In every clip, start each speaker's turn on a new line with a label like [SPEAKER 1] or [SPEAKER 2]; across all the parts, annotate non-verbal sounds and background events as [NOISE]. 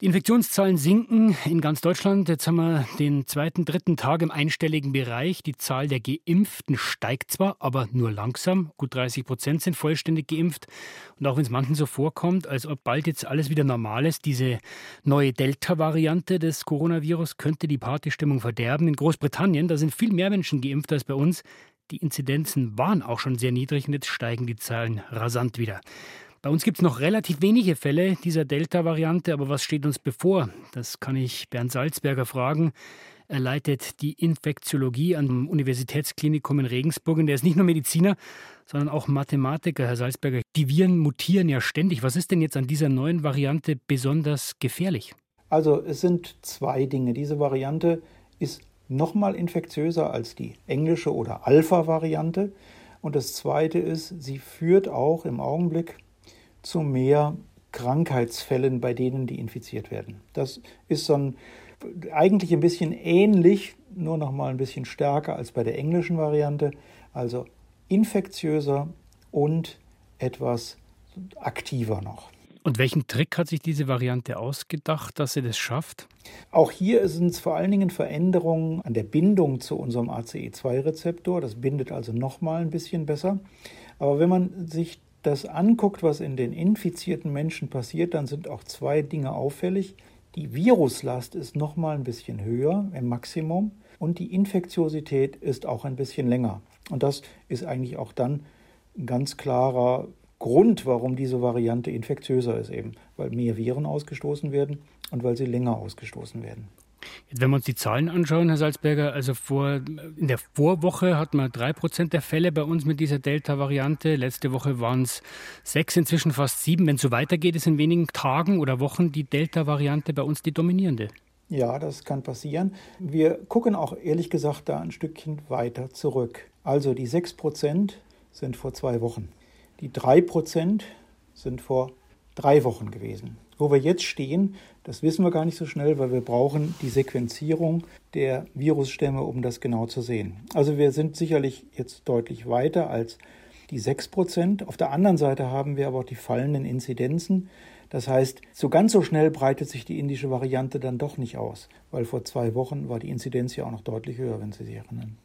[SPEAKER 1] Die Infektionszahlen sinken in ganz Deutschland. Jetzt haben wir den zweiten, dritten Tag im einstelligen Bereich. Die Zahl der Geimpften steigt zwar, aber nur langsam. Gut 30 Prozent sind vollständig geimpft. Und auch wenn es manchen so vorkommt, als ob bald jetzt alles wieder normal ist, diese neue Delta-Variante des Coronavirus könnte die Partystimmung verderben. In Großbritannien, da sind viel mehr Menschen geimpft als bei uns. Die Inzidenzen waren auch schon sehr niedrig und jetzt steigen die Zahlen rasant wieder. Bei uns gibt es noch relativ wenige Fälle dieser Delta-Variante, aber was steht uns bevor? Das kann ich Bernd Salzberger fragen. Er leitet die Infektiologie am Universitätsklinikum in Regensburg und er ist nicht nur Mediziner, sondern auch Mathematiker, Herr Salzberger. Die Viren mutieren ja ständig. Was ist denn jetzt an dieser neuen Variante besonders gefährlich?
[SPEAKER 2] Also es sind zwei Dinge. Diese Variante ist nochmal infektiöser als die englische oder Alpha-Variante. Und das Zweite ist, sie führt auch im Augenblick zu mehr Krankheitsfällen bei denen, die infiziert werden. Das ist so ein, eigentlich ein bisschen ähnlich, nur noch mal ein bisschen stärker als bei der englischen Variante, also infektiöser und etwas aktiver noch.
[SPEAKER 1] Und welchen Trick hat sich diese Variante ausgedacht, dass sie das schafft?
[SPEAKER 2] Auch hier sind es vor allen Dingen Veränderungen an der Bindung zu unserem ACE2-Rezeptor. Das bindet also noch mal ein bisschen besser. Aber wenn man sich das anguckt, was in den infizierten Menschen passiert, dann sind auch zwei Dinge auffällig. Die Viruslast ist noch mal ein bisschen höher im Maximum und die Infektiosität ist auch ein bisschen länger. Und das ist eigentlich auch dann ein ganz klarer Grund, warum diese Variante infektiöser ist eben, weil mehr Viren ausgestoßen werden und weil sie länger ausgestoßen werden.
[SPEAKER 1] Jetzt, wenn wir uns die Zahlen anschauen, Herr Salzberger, also vor, in der Vorwoche hatten wir drei Prozent der Fälle bei uns mit dieser Delta-Variante. Letzte Woche waren es sechs, inzwischen fast sieben. Wenn es so weitergeht, ist in wenigen Tagen oder Wochen die Delta-Variante bei uns die dominierende.
[SPEAKER 2] Ja, das kann passieren. Wir gucken auch ehrlich gesagt da ein Stückchen weiter zurück. Also die sechs Prozent sind vor zwei Wochen. Die drei Prozent sind vor drei Wochen gewesen. Wo wir jetzt stehen, das wissen wir gar nicht so schnell, weil wir brauchen die Sequenzierung der Virusstämme, um das genau zu sehen. Also wir sind sicherlich jetzt deutlich weiter als die 6 Prozent. Auf der anderen Seite haben wir aber auch die fallenden Inzidenzen. Das heißt, so ganz so schnell breitet sich die indische Variante dann doch nicht aus, weil vor zwei Wochen war die Inzidenz ja auch noch deutlich höher, wenn Sie sich erinnern.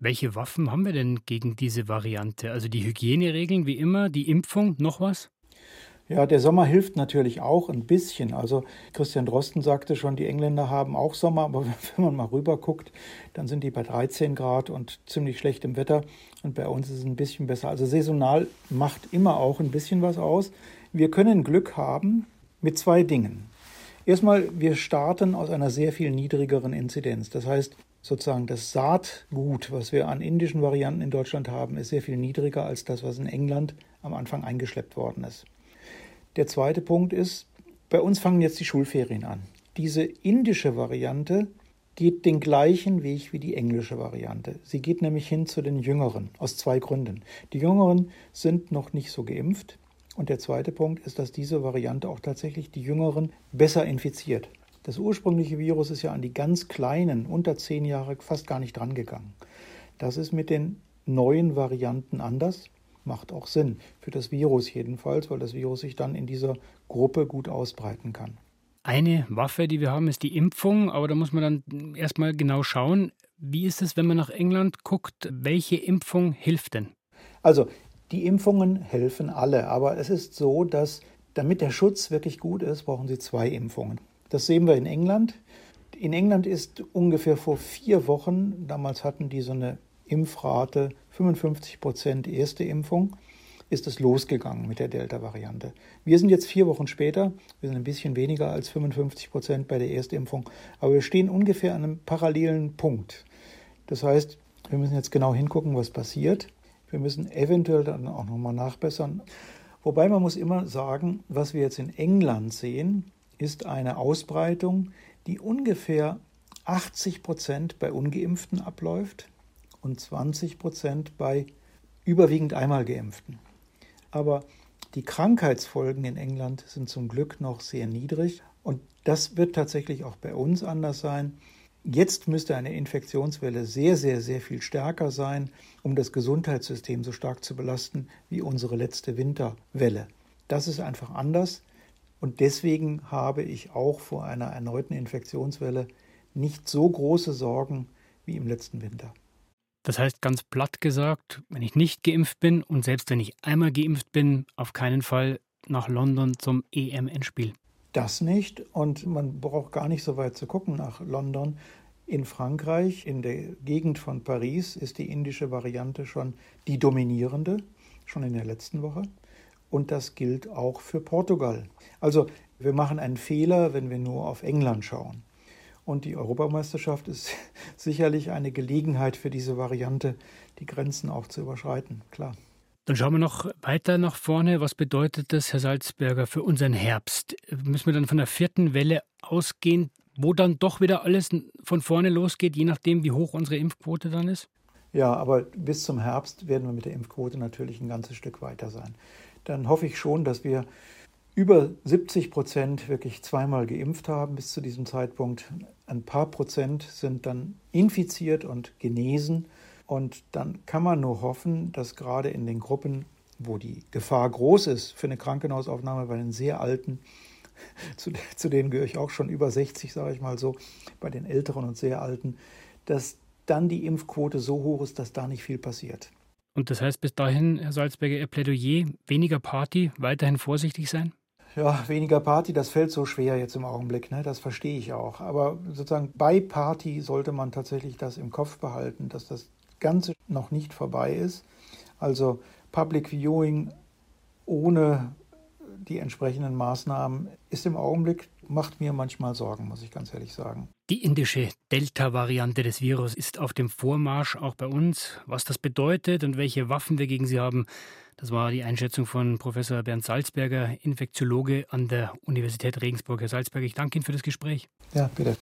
[SPEAKER 1] Welche Waffen haben wir denn gegen diese Variante? Also die Hygieneregeln wie immer, die Impfung, noch was?
[SPEAKER 2] Ja, der Sommer hilft natürlich auch ein bisschen. Also Christian Drosten sagte schon, die Engländer haben auch Sommer, aber [LAUGHS] wenn man mal rüber guckt, dann sind die bei 13 Grad und ziemlich schlechtem Wetter. Und bei uns ist es ein bisschen besser. Also saisonal macht immer auch ein bisschen was aus. Wir können Glück haben mit zwei Dingen. Erstmal, wir starten aus einer sehr viel niedrigeren Inzidenz. Das heißt, sozusagen das Saatgut, was wir an indischen Varianten in Deutschland haben, ist sehr viel niedriger als das, was in England am Anfang eingeschleppt worden ist. Der zweite Punkt ist, bei uns fangen jetzt die Schulferien an. Diese indische Variante geht den gleichen Weg wie die englische Variante. Sie geht nämlich hin zu den Jüngeren aus zwei Gründen. Die Jüngeren sind noch nicht so geimpft. Und der zweite Punkt ist, dass diese Variante auch tatsächlich die Jüngeren besser infiziert. Das ursprüngliche Virus ist ja an die ganz kleinen, unter zehn Jahre, fast gar nicht drangegangen. Das ist mit den neuen Varianten anders macht auch Sinn. Für das Virus jedenfalls, weil das Virus sich dann in dieser Gruppe gut ausbreiten kann.
[SPEAKER 1] Eine Waffe, die wir haben, ist die Impfung, aber da muss man dann erstmal genau schauen, wie ist es, wenn man nach England guckt, welche Impfung hilft denn?
[SPEAKER 2] Also, die Impfungen helfen alle, aber es ist so, dass damit der Schutz wirklich gut ist, brauchen Sie zwei Impfungen. Das sehen wir in England. In England ist ungefähr vor vier Wochen, damals hatten die so eine Impfrate 55 Prozent erste Impfung, ist es losgegangen mit der Delta-Variante. Wir sind jetzt vier Wochen später, wir sind ein bisschen weniger als 55 Prozent bei der Erstimpfung, aber wir stehen ungefähr an einem parallelen Punkt. Das heißt, wir müssen jetzt genau hingucken, was passiert. Wir müssen eventuell dann auch nochmal nachbessern. Wobei man muss immer sagen, was wir jetzt in England sehen, ist eine Ausbreitung, die ungefähr 80 Prozent bei ungeimpften abläuft und 20 Prozent bei überwiegend einmal geimpften. Aber die Krankheitsfolgen in England sind zum Glück noch sehr niedrig und das wird tatsächlich auch bei uns anders sein. Jetzt müsste eine Infektionswelle sehr, sehr, sehr viel stärker sein, um das Gesundheitssystem so stark zu belasten wie unsere letzte Winterwelle. Das ist einfach anders und deswegen habe ich auch vor einer erneuten Infektionswelle nicht so große Sorgen wie im letzten Winter.
[SPEAKER 1] Das heißt ganz platt gesagt, wenn ich nicht geimpft bin und selbst wenn ich einmal geimpft bin, auf keinen Fall nach London zum EM-Endspiel.
[SPEAKER 2] Das nicht und man braucht gar nicht so weit zu gucken nach London. In Frankreich, in der Gegend von Paris, ist die indische Variante schon die dominierende, schon in der letzten Woche. Und das gilt auch für Portugal. Also wir machen einen Fehler, wenn wir nur auf England schauen. Und die Europameisterschaft ist [LAUGHS] sicherlich eine Gelegenheit für diese Variante, die Grenzen auch zu überschreiten, klar.
[SPEAKER 1] Dann schauen wir noch weiter nach vorne. Was bedeutet das, Herr Salzberger, für unseren Herbst? Müssen wir dann von der vierten Welle ausgehen, wo dann doch wieder alles von vorne losgeht, je nachdem, wie hoch unsere Impfquote dann ist?
[SPEAKER 2] Ja, aber bis zum Herbst werden wir mit der Impfquote natürlich ein ganzes Stück weiter sein. Dann hoffe ich schon, dass wir über 70 Prozent wirklich zweimal geimpft haben bis zu diesem Zeitpunkt. Ein paar Prozent sind dann infiziert und genesen. Und dann kann man nur hoffen, dass gerade in den Gruppen, wo die Gefahr groß ist für eine Krankenhausaufnahme bei den sehr alten, [LAUGHS] zu, zu denen gehöre ich auch schon über 60, sage ich mal so, bei den älteren und sehr alten, dass dann die Impfquote so hoch ist, dass da nicht viel passiert.
[SPEAKER 1] Und das heißt bis dahin, Herr Salzberger, Ihr Plädoyer, weniger Party, weiterhin vorsichtig sein?
[SPEAKER 2] Ja, weniger Party, das fällt so schwer jetzt im Augenblick, ne? das verstehe ich auch. Aber sozusagen bei Party sollte man tatsächlich das im Kopf behalten, dass das Ganze noch nicht vorbei ist. Also Public Viewing ohne die entsprechenden Maßnahmen ist im Augenblick, macht mir manchmal Sorgen, muss ich ganz ehrlich sagen.
[SPEAKER 1] Die indische Delta-Variante des Virus ist auf dem Vormarsch auch bei uns. Was das bedeutet und welche Waffen wir gegen sie haben, das war die Einschätzung von Professor Bernd Salzberger, Infektiologe an der Universität Regensburg. Herr Salzberger, ich danke Ihnen für das Gespräch.
[SPEAKER 2] Ja, bitte.